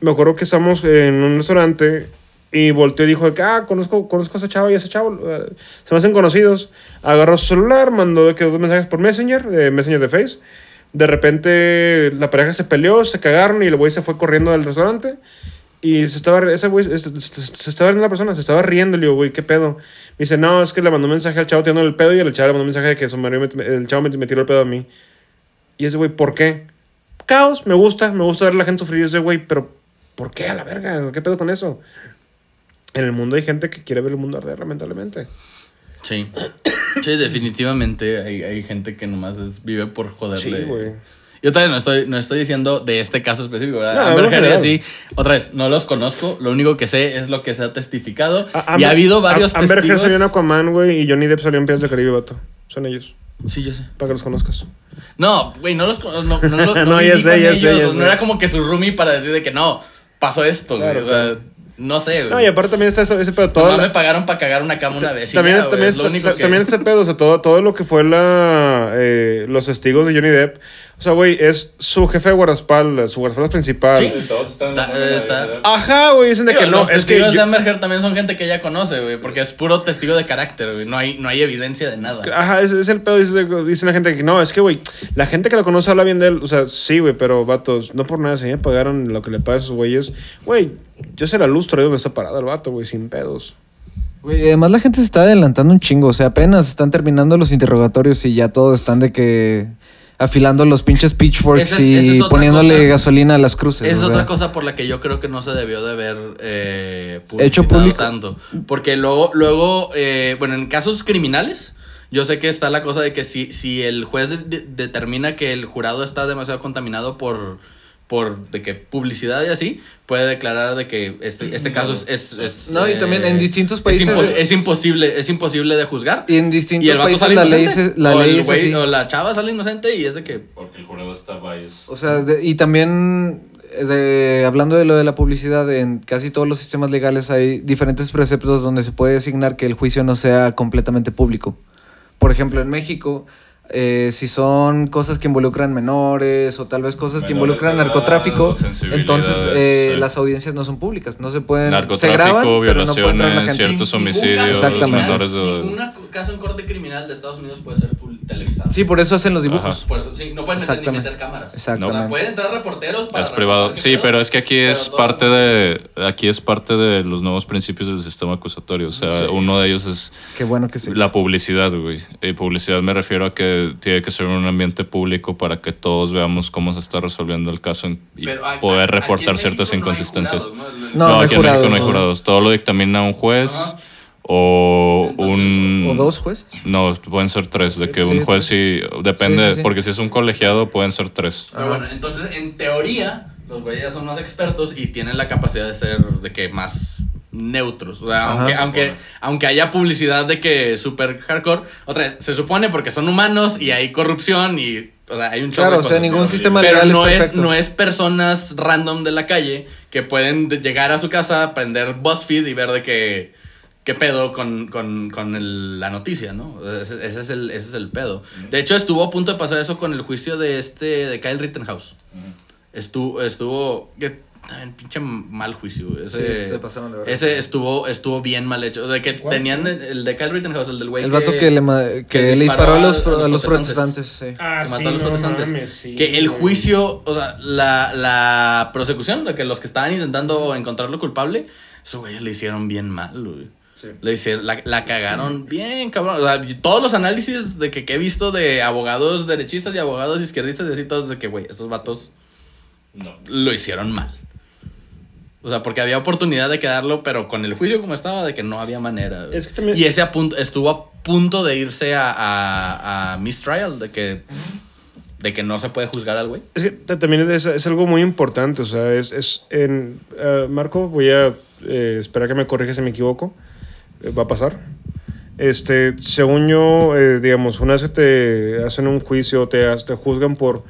[SPEAKER 3] me acuerdo que estamos en un restaurante y volteó y dijo ah, conozco, conozco a ese chavo y a ese chavo, eh, se me hacen conocidos. Agarró su celular, mandó de que dos mensajes por Messenger, eh, Messenger de Face. De repente la pareja se peleó, se cagaron y el güey se fue corriendo del restaurante. Y se estaba, ese güey, se, se- se estaba riendo la persona, se estaba riendo. Le digo, güey, ¿qué pedo? Me dice, no, es que le mandó un mensaje al chavo tirando el pedo y el chavo le mandó un mensaje de que su marido me- el chavo me, me tiró el pedo a mí. Y ese güey, ¿por qué? Caos, me gusta, me gusta ver a la gente sufrir ese güey, pero ¿por qué a la verga? ¿Qué pedo con eso? En el mundo hay gente que quiere ver el mundo arder, lamentablemente.
[SPEAKER 4] Sí. Sí, definitivamente hay, hay gente que nomás es- vive por joderle.
[SPEAKER 3] Sí, güey.
[SPEAKER 4] Yo también no estoy, no estoy diciendo de este caso específico, ¿verdad?
[SPEAKER 3] No,
[SPEAKER 4] Amber Heard así, otra vez, no los conozco. Lo único que sé es lo que se ha testificado.
[SPEAKER 3] A-
[SPEAKER 4] y ha habido varios
[SPEAKER 3] a- Amber Heard
[SPEAKER 4] testigos.
[SPEAKER 3] salió en Aquaman, güey, y Johnny Depp salió en Pies de Caribe, vato. Son ellos,
[SPEAKER 4] Sí, yo sé.
[SPEAKER 3] para que los conozcas.
[SPEAKER 4] No, güey, no los conozco. No, no, no,
[SPEAKER 3] ya sé, ya
[SPEAKER 4] ellos,
[SPEAKER 3] sé, ya.
[SPEAKER 4] No era como que su roomie para decir de que no, pasó esto, güey.
[SPEAKER 3] Claro,
[SPEAKER 4] o sea, no sé, güey.
[SPEAKER 3] No, y aparte también está ese, ese pedo. Todo la-
[SPEAKER 4] me pagaron para cagar una cama una vez. y
[SPEAKER 3] también,
[SPEAKER 4] ya,
[SPEAKER 3] también,
[SPEAKER 4] es que-
[SPEAKER 3] también este pedo, o sea, todo, todo lo que fue la, eh, los testigos de Johnny Depp. O sea, güey, es su jefe de guardaespaldas, su guardaespaldas principal.
[SPEAKER 4] Sí.
[SPEAKER 1] Todos están
[SPEAKER 4] eh, está-
[SPEAKER 3] Ajá, güey, dicen de
[SPEAKER 4] Digo,
[SPEAKER 3] que no,
[SPEAKER 4] los
[SPEAKER 3] es que
[SPEAKER 4] testigos
[SPEAKER 3] yo-
[SPEAKER 4] de Amber Heard también son gente que ella conoce, güey, porque es puro testigo de carácter, güey. No hay, no hay evidencia de nada.
[SPEAKER 3] Ajá, es, es el pedo, dice, dice la gente que no, es que, güey, la gente que lo conoce habla bien de él, o sea, sí, güey, pero vatos, no por nada, si me pagaron lo que le pagan a esos güeyes, güey, yo sé la lustro ahí donde está parado el vato, güey, sin pedos.
[SPEAKER 2] Güey, además la gente se está adelantando un chingo. O sea, apenas están terminando los interrogatorios y ya todos están de que afilando los pinches pitchforks
[SPEAKER 4] es-
[SPEAKER 2] y poniéndole
[SPEAKER 4] cosa.
[SPEAKER 2] gasolina a las cruces.
[SPEAKER 4] Esa es
[SPEAKER 2] o sea.
[SPEAKER 4] otra cosa por la que yo creo que no se debió de haber eh,
[SPEAKER 2] Hecho público.
[SPEAKER 4] tanto. Porque luego, luego eh, bueno, en casos criminales, yo sé que está la cosa de que si, si el juez de- de- determina que el jurado está demasiado contaminado por, por de que publicidad y así, puede declarar de que este, este caso es, es- es,
[SPEAKER 2] No, y también en distintos
[SPEAKER 4] es
[SPEAKER 2] países-
[SPEAKER 4] impos- Es, imposible, es imposible de juzgar.
[SPEAKER 2] Y en
[SPEAKER 4] Y
[SPEAKER 2] distintos
[SPEAKER 4] el vato
[SPEAKER 2] países
[SPEAKER 4] sale
[SPEAKER 2] la ley,
[SPEAKER 4] inocente.
[SPEAKER 2] se- la
[SPEAKER 4] o,
[SPEAKER 2] ley
[SPEAKER 4] el
[SPEAKER 2] es
[SPEAKER 4] güey-
[SPEAKER 2] así.
[SPEAKER 4] o la chava sale inocente y es de que...
[SPEAKER 1] Porque el jurado está biased.
[SPEAKER 2] O sea, de- y también de, hablando de lo de la publicidad, en casi todos los sistemas legales hay diferentes preceptos donde se puede designar que el juicio no sea completamente público. Por ejemplo, en México, eh, si son cosas que involucran menores o tal vez cosas que
[SPEAKER 1] Menores
[SPEAKER 2] involucran
[SPEAKER 1] de edad,
[SPEAKER 2] narcotráfico, entonces eh,
[SPEAKER 1] sí.
[SPEAKER 2] las audiencias no son públicas, no se pueden... se
[SPEAKER 1] Narcotráfico,
[SPEAKER 2] graban, pero no puede entrar la
[SPEAKER 1] violaciones,
[SPEAKER 2] gente.
[SPEAKER 1] ciertos
[SPEAKER 4] Ningún
[SPEAKER 1] homicidios,
[SPEAKER 4] caso
[SPEAKER 2] Exactamente.
[SPEAKER 4] Ningún caso en corte criminal de Estados Unidos puede ser pul- televisado.
[SPEAKER 2] Sí, por eso hacen los dibujos.
[SPEAKER 4] Por eso, sí, no pueden meter, ni meter cámaras.
[SPEAKER 2] Exactamente.
[SPEAKER 4] O sea, pueden entrar reporteros para
[SPEAKER 1] Es privado. Sí,
[SPEAKER 4] pedo,
[SPEAKER 1] pero es que aquí es parte de aquí es parte de los nuevos principios del sistema acusatorio. O sea,
[SPEAKER 2] Sí.
[SPEAKER 1] uno de ellos es
[SPEAKER 2] Qué bueno que sí.
[SPEAKER 1] la publicidad, güey. Y publicidad me refiero a que tiene que ser un ambiente público para que todos veamos cómo se está resolviendo el caso y
[SPEAKER 4] Pero
[SPEAKER 1] poder reportar ciertas inconsistencias.
[SPEAKER 4] ¿no?
[SPEAKER 2] No,
[SPEAKER 1] aquí en México no hay
[SPEAKER 2] jurados.
[SPEAKER 1] Todo lo dictamina un juez
[SPEAKER 4] Ajá.
[SPEAKER 1] O
[SPEAKER 4] Entonces,
[SPEAKER 1] un...
[SPEAKER 2] ¿O dos jueces?
[SPEAKER 1] No, pueden ser tres. De que
[SPEAKER 2] Sí,
[SPEAKER 1] un juez sí... Depende,
[SPEAKER 2] Sí, sí, sí.
[SPEAKER 1] porque si es un colegiado pueden ser tres.
[SPEAKER 4] Pero bueno, entonces en teoría los güeyes ya son más expertos y tienen la capacidad de ser de que más neutros. O sea,
[SPEAKER 2] Ajá.
[SPEAKER 4] aunque, aunque, haya publicidad de que super hardcore, otra vez, se supone porque son humanos y hay corrupción y o sea, hay un chorro
[SPEAKER 2] Claro,
[SPEAKER 4] de
[SPEAKER 2] o sea, ningún sistema
[SPEAKER 4] Pero
[SPEAKER 2] legal
[SPEAKER 4] no
[SPEAKER 2] es perfecto.
[SPEAKER 4] no es personas random de la calle que pueden de- llegar a su casa, prender BuzzFeed y ver de que qué pedo con, con, con el- la noticia, ¿no? Ese, ese es el, ese es el pedo. De hecho, estuvo a punto de pasar eso con el juicio de este, de Kyle Rittenhouse. Estuvo, estuvo, que también pinche mal juicio. Ese,
[SPEAKER 2] Sí, se pasaron de verdad.
[SPEAKER 4] ese estuvo, estuvo bien mal hecho. De que tenían el, el de Kyle Rittenhouse, el del güey
[SPEAKER 2] El vato que, le, ma- que, le disparó a los, a los protestantes. sí.
[SPEAKER 3] Ah,
[SPEAKER 4] que
[SPEAKER 3] sí,
[SPEAKER 4] mató a los
[SPEAKER 3] no
[SPEAKER 4] protestantes.
[SPEAKER 3] mames, sí,
[SPEAKER 4] que el juicio, o sea, la, la prosecución, de que los que estaban intentando encontrarlo culpable, eso, güey, le hicieron bien mal, güey. Le hicieron, la, la cagaron bien, cabrón. O sea, todos los análisis de que, que he visto de abogados derechistas y abogados izquierdistas y así todos de que, güey, estos vatos
[SPEAKER 1] No.
[SPEAKER 4] lo hicieron mal. O sea, porque había oportunidad de quedarlo, pero con el juicio como estaba, de que no había manera. güey.
[SPEAKER 3] Es que también-
[SPEAKER 4] Y ese a punto, estuvo a punto de irse a, a, a mistrial, de que, de que no se puede juzgar al güey.
[SPEAKER 3] Es que ta- también es, es algo muy importante, o sea, es, es en... eh, Marco, voy a eh, esperar que me corrija si me equivoco. Eh, va a pasar. Este, según yo, eh, digamos, una vez que te hacen un juicio, te, has- te juzgan por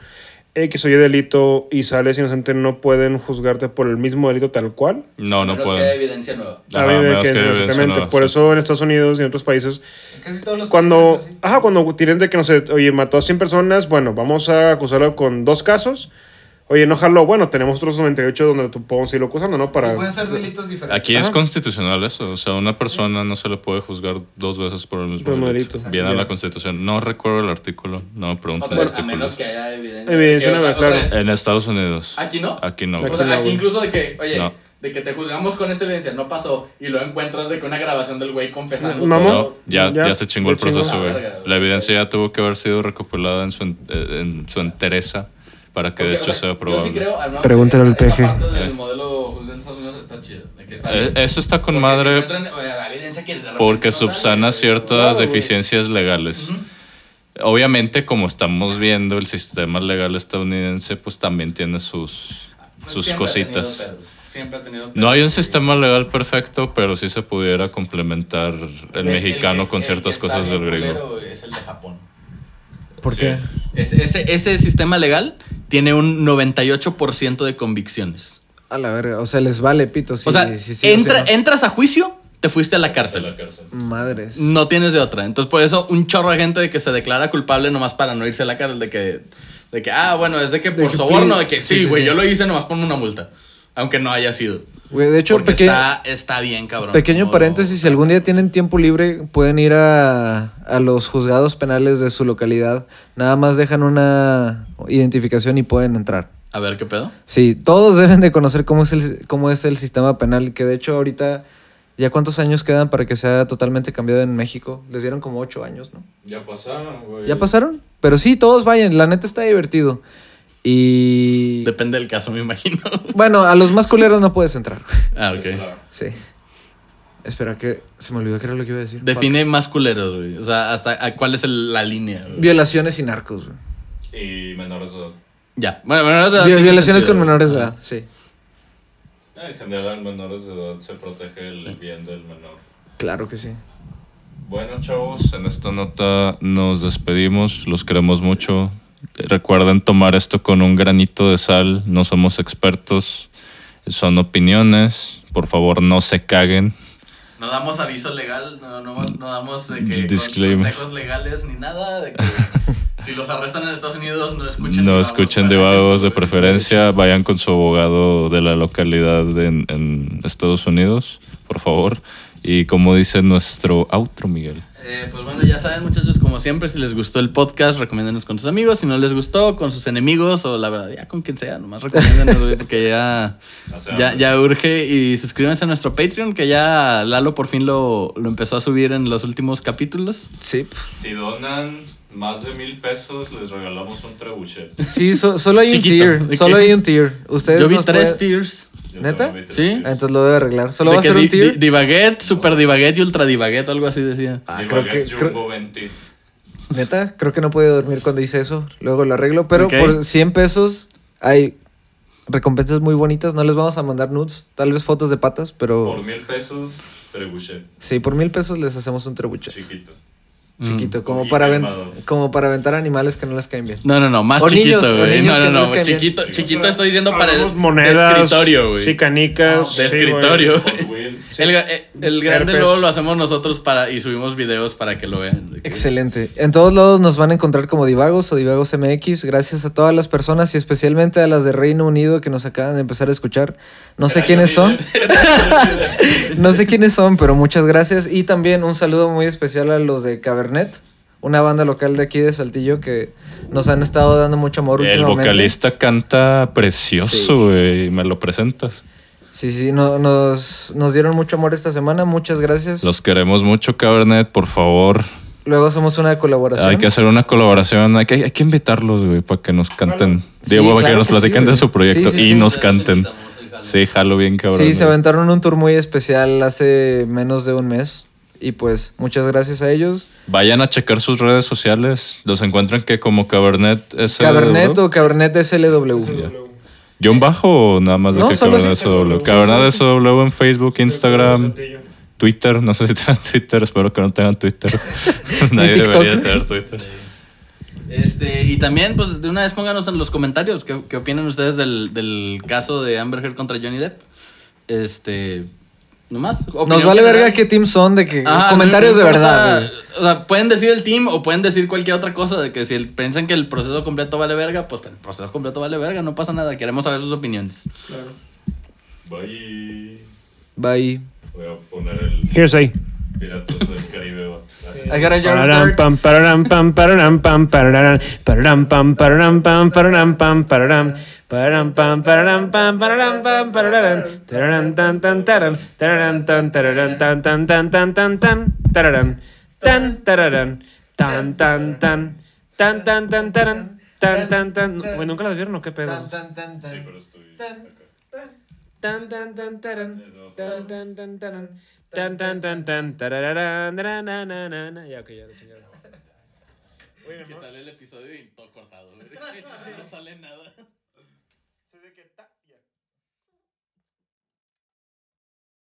[SPEAKER 3] X o Y delito y sales inocente, no pueden juzgarte por el mismo delito tal cual.
[SPEAKER 1] No, no
[SPEAKER 4] Menos que
[SPEAKER 1] pueden.
[SPEAKER 4] haya evidencia nueva.
[SPEAKER 1] Ajá, menos
[SPEAKER 3] que
[SPEAKER 1] evidencia
[SPEAKER 3] exactamente.
[SPEAKER 1] nueva,
[SPEAKER 3] Por
[SPEAKER 1] sí.
[SPEAKER 3] eso en Estados Unidos y en otros países
[SPEAKER 2] Casi todos los
[SPEAKER 3] cuando,
[SPEAKER 2] países
[SPEAKER 3] ajá, cuando tienes de que, no sé, oye, mató a 100 personas, bueno, vamos a acusarlo con dos casos. Oye, no jaló, bueno, tenemos otros 98 donde tú podemos seguirlo acusando, ¿no? Para...
[SPEAKER 2] Sí, pueden ser delitos diferentes.
[SPEAKER 1] Aquí es constitucional eso. O sea, una persona no se le puede juzgar dos veces por el mismo delito.
[SPEAKER 3] delito.
[SPEAKER 1] Viene a la constitución. No recuerdo el artículo. No me pregunten el
[SPEAKER 4] a
[SPEAKER 1] artículo.
[SPEAKER 4] menos que haya evidencia.
[SPEAKER 3] Evidencia
[SPEAKER 4] Que, o sea,
[SPEAKER 3] claro.
[SPEAKER 1] En Estados Unidos.
[SPEAKER 4] Aquí no.
[SPEAKER 1] Aquí no.
[SPEAKER 3] Aquí
[SPEAKER 4] O sea,
[SPEAKER 3] no,
[SPEAKER 4] aquí
[SPEAKER 3] güey.
[SPEAKER 4] incluso de que, oye,
[SPEAKER 1] No.
[SPEAKER 4] de que te juzgamos con esta evidencia, no pasó, y lo encuentras de que una grabación del güey confesando.
[SPEAKER 3] Mamón.
[SPEAKER 1] No,
[SPEAKER 4] todo.
[SPEAKER 1] ya,
[SPEAKER 3] Ya,
[SPEAKER 1] ya se chingó el proceso, güey.
[SPEAKER 4] La verga, güey.
[SPEAKER 1] La evidencia ya tuvo que haber sido recopilada en su, en, en su entereza para que de hecho
[SPEAKER 4] o sea,
[SPEAKER 1] sea probable.
[SPEAKER 4] Yo sí creo, al
[SPEAKER 2] Pregúntale PG.
[SPEAKER 1] Eh.
[SPEAKER 4] modelo judicial de Estados Unidos está chido. de que está
[SPEAKER 1] Eh, eso está con
[SPEAKER 4] Porque
[SPEAKER 1] madre
[SPEAKER 4] si evidencia que repente
[SPEAKER 1] porque
[SPEAKER 4] no
[SPEAKER 1] subsana ciertas
[SPEAKER 4] claro, güey.
[SPEAKER 1] deficiencias legales. Obviamente, como estamos viendo, el sistema legal estadounidense pues también tiene sus, sus
[SPEAKER 4] Siempre ha tenido
[SPEAKER 1] cositas.
[SPEAKER 4] pedos, Siempre ha tenido
[SPEAKER 1] No hay un sistema legal perfecto, pero sí se pudiera complementar el,
[SPEAKER 4] El-
[SPEAKER 1] mexicano con
[SPEAKER 4] el
[SPEAKER 1] ciertas cosas del griego.
[SPEAKER 4] Es el de Japón.
[SPEAKER 2] ¿Por
[SPEAKER 1] Sí.
[SPEAKER 2] qué?
[SPEAKER 4] Ese, ese, ese sistema legal tiene un 98% de convicciones.
[SPEAKER 2] A la verga. O sea, les vale pito. Si,
[SPEAKER 4] o sea,
[SPEAKER 2] si si
[SPEAKER 4] entra- entras a juicio, te fuiste a la cárcel.
[SPEAKER 2] Madres.
[SPEAKER 4] No tienes de otra. Entonces, por eso, un chorro de gente de que se declara culpable nomás para no irse a la cárcel. De que, de que ah, bueno, es de que
[SPEAKER 2] De
[SPEAKER 4] por
[SPEAKER 2] que
[SPEAKER 4] soborno, de que
[SPEAKER 2] sí,
[SPEAKER 4] sí,
[SPEAKER 2] sí,
[SPEAKER 4] güey,
[SPEAKER 2] sí.
[SPEAKER 4] yo lo hice nomás ponme una multa. Aunque no haya sido.
[SPEAKER 2] Güey, de hecho,
[SPEAKER 4] Porque está, está bien, cabrón.
[SPEAKER 2] pequeño paréntesis, si algún día tienen tiempo libre, pueden ir a, a los juzgados penales de su localidad. Nada más dejan una identificación y pueden entrar.
[SPEAKER 4] A ver, ¿qué pedo?
[SPEAKER 2] Sí, todos deben de conocer cómo es el, cómo es el sistema penal, que de hecho ahorita ¿Ya cuántos años quedan para que sea totalmente cambiado en México? Les dieron como ocho años, ¿no?
[SPEAKER 1] Ya pasaron, güey.
[SPEAKER 2] ¿Ya pasaron? Pero sí, todos vayan. La neta está divertido. Y...
[SPEAKER 4] Depende del caso, me imagino.
[SPEAKER 2] Bueno, a los más culeros no puedes entrar.
[SPEAKER 4] ah, ok.
[SPEAKER 2] Sí. Espera, que se me olvidó que era lo que iba a decir.
[SPEAKER 4] Define más culeros, güey. O sea, hasta a cuál es el- la línea. güey?
[SPEAKER 2] Violaciones y narcos. güey.
[SPEAKER 1] Y menores de edad.
[SPEAKER 4] Ya. Bueno, no,
[SPEAKER 2] Vi-
[SPEAKER 4] tiene
[SPEAKER 2] violaciones
[SPEAKER 4] sentido,
[SPEAKER 2] con
[SPEAKER 4] güey.
[SPEAKER 2] menores de edad, sí.
[SPEAKER 1] En general, menores de edad se protege el bien del menor.
[SPEAKER 2] Claro que sí.
[SPEAKER 1] Bueno, chavos, en esta nota nos despedimos. Los queremos mucho. Recuerden tomar esto con un granito de sal. No somos expertos. Son opiniones. Por favor, no se caguen.
[SPEAKER 4] No damos aviso legal, no, no, no damos de que consejos legales ni nada. De que si los arrestan en Estados Unidos, no escuchen.
[SPEAKER 1] No escuchen divagos
[SPEAKER 4] eso,
[SPEAKER 1] de preferencia. Vayan con su abogado de la localidad en, en Estados Unidos, por favor. Y como dice nuestro outro, Miguel.
[SPEAKER 4] Eh, pues bueno, ya saben, muchachos, como siempre, si les gustó el podcast, recomiéndenos con sus amigos. Si no les gustó, con sus enemigos o la verdad, ya con quien sea, nomás recomiéndenos, porque ya, ya, ya urge. Y suscríbanse a nuestro Patreon, que ya Lalo por fin lo, lo empezó a subir en los últimos capítulos.
[SPEAKER 2] Sí.
[SPEAKER 1] Si donan más de mil pesos, les regalamos un trebuchet.
[SPEAKER 2] Sí, so- solo hay
[SPEAKER 4] Chiquito,
[SPEAKER 2] un tier.
[SPEAKER 4] ¿de
[SPEAKER 2] Solo hay un tier. Ustedes
[SPEAKER 4] Yo vi
[SPEAKER 2] nos
[SPEAKER 4] tres
[SPEAKER 2] pueden-
[SPEAKER 4] tiers.
[SPEAKER 2] ¿Neta?
[SPEAKER 4] Sí.
[SPEAKER 2] Entonces lo debe arreglar. Solo
[SPEAKER 4] De
[SPEAKER 2] va a ser un tier.
[SPEAKER 4] di- Divaguet, Super Divaguet y Ultra Divaguet, algo así decía.
[SPEAKER 2] Ah, creo que, creo-
[SPEAKER 1] Jumbo 20.
[SPEAKER 2] neta, creo que no puede dormir cuando dice eso. Luego lo arreglo. Pero por 100 pesos hay recompensas muy bonitas. No les vamos a mandar nudes. Tal vez fotos de patas, pero
[SPEAKER 1] Por mil pesos, trebuchet.
[SPEAKER 2] sí, por mil pesos les hacemos un trebuchet.
[SPEAKER 1] Chiquito.
[SPEAKER 2] Chiquito, como para, como para aventar animales que no les caen bien.
[SPEAKER 4] No, no, no, más
[SPEAKER 2] O
[SPEAKER 4] chiquito,
[SPEAKER 2] niños, o
[SPEAKER 4] güey.
[SPEAKER 2] niños
[SPEAKER 4] No, no,
[SPEAKER 2] no bien.
[SPEAKER 4] chiquito, chiquito estoy diciendo para de
[SPEAKER 3] monedas.
[SPEAKER 4] escritorio, güey.
[SPEAKER 3] Sí, canicas.
[SPEAKER 4] de
[SPEAKER 3] sí,
[SPEAKER 4] escritorio.
[SPEAKER 3] güey.
[SPEAKER 4] El, eh, el grande luego lo hacemos nosotros para y subimos videos para que lo vean.
[SPEAKER 2] Excelente. En todos lados nos van a encontrar como Divagos o Divagos MX. Gracias a todas las personas y especialmente a las de Reino Unido que nos acaban de empezar a escuchar. No sé quiénes son. No sé quiénes son, pero muchas gracias. Y también un saludo muy especial a los de Cabernet, una banda local de aquí de Saltillo que nos han estado dando mucho amor
[SPEAKER 1] El
[SPEAKER 2] últimamente.
[SPEAKER 1] vocalista canta precioso, güey. ¿Me lo presentas?
[SPEAKER 2] Sí, sí, no- nos, nos dieron mucho amor esta semana. Muchas gracias.
[SPEAKER 1] Los queremos mucho, Cabernet, por favor.
[SPEAKER 2] Luego somos una colaboración.
[SPEAKER 1] Hay que hacer una colaboración. Hay que, hay que invitarlos, güey, para que nos canten.
[SPEAKER 2] Sí,
[SPEAKER 1] Digo, para
[SPEAKER 2] claro
[SPEAKER 1] que nos
[SPEAKER 2] que sí,
[SPEAKER 1] platiquen de
[SPEAKER 2] güey.
[SPEAKER 1] su proyecto
[SPEAKER 2] Sí, sí,
[SPEAKER 1] y
[SPEAKER 2] sí.
[SPEAKER 1] nos canten. Sí, jalo bien, cabrón.
[SPEAKER 2] Sí, se aventaron un tour muy especial hace menos de un mes. Y pues muchas gracias a ellos.
[SPEAKER 1] Vayan a checar sus redes sociales. Los encuentran que como Cabernet es
[SPEAKER 2] Cabernet o Cabernet SLW.
[SPEAKER 1] ¿Guión bajo o nada más de
[SPEAKER 2] No,
[SPEAKER 1] que
[SPEAKER 2] solo
[SPEAKER 1] Cabernet. SW? Cabernet SW en Facebook, Instagram, Twitter. No sé si tengan Twitter. Espero que no tengan Twitter. Nadie debería tener Twitter.
[SPEAKER 4] Este, y también, pues, de una vez pónganos en los comentarios qué, qué opinan ustedes del, del caso de Amber Heard contra Johnny Depp. Este, nomás.
[SPEAKER 2] Nos vale
[SPEAKER 4] general.
[SPEAKER 2] verga qué team son, de que
[SPEAKER 4] Ajá,
[SPEAKER 2] comentarios
[SPEAKER 4] no
[SPEAKER 2] de verdad. güey.
[SPEAKER 4] O sea, pueden decir el team o pueden decir cualquier otra cosa. De que si el- piensan que el proceso completo vale verga, pues el proceso completo vale verga, no pasa nada. Queremos saber sus opiniones.
[SPEAKER 1] Bye.
[SPEAKER 2] Bye.
[SPEAKER 1] Voy a poner el
[SPEAKER 3] Hearsay.
[SPEAKER 1] Piratas del Caribe.
[SPEAKER 2] I got a jar
[SPEAKER 3] Pararam, pam, pararam, pam, pararam, pam, pararam, pararam, pam, pararam, pam, pararam, pam, pararam, pararam, pam, pararam, pam, pararam, pam, pararam, tararam, tan, tan, taran, tararam, tan, tararam, tan, tan, tan, tan, tan, tan, tararam, tan, tararam, tan, tan, tan, tan, tan, tan, taran, tan, tan, tan. Güey, ¿nunca las vieron o qué pedo?
[SPEAKER 2] Tan, tan, tan,
[SPEAKER 1] Sí,
[SPEAKER 2] tan.
[SPEAKER 1] pero estoy
[SPEAKER 2] Tan.
[SPEAKER 1] acá.
[SPEAKER 3] Tan tan tan taran, tan tan tan taran, tan tan tan tan tarararán, na, na, na, na, na. Ya, ok, ya lo chingaron.
[SPEAKER 4] Que sale el episodio y todo cortado. No sale nada.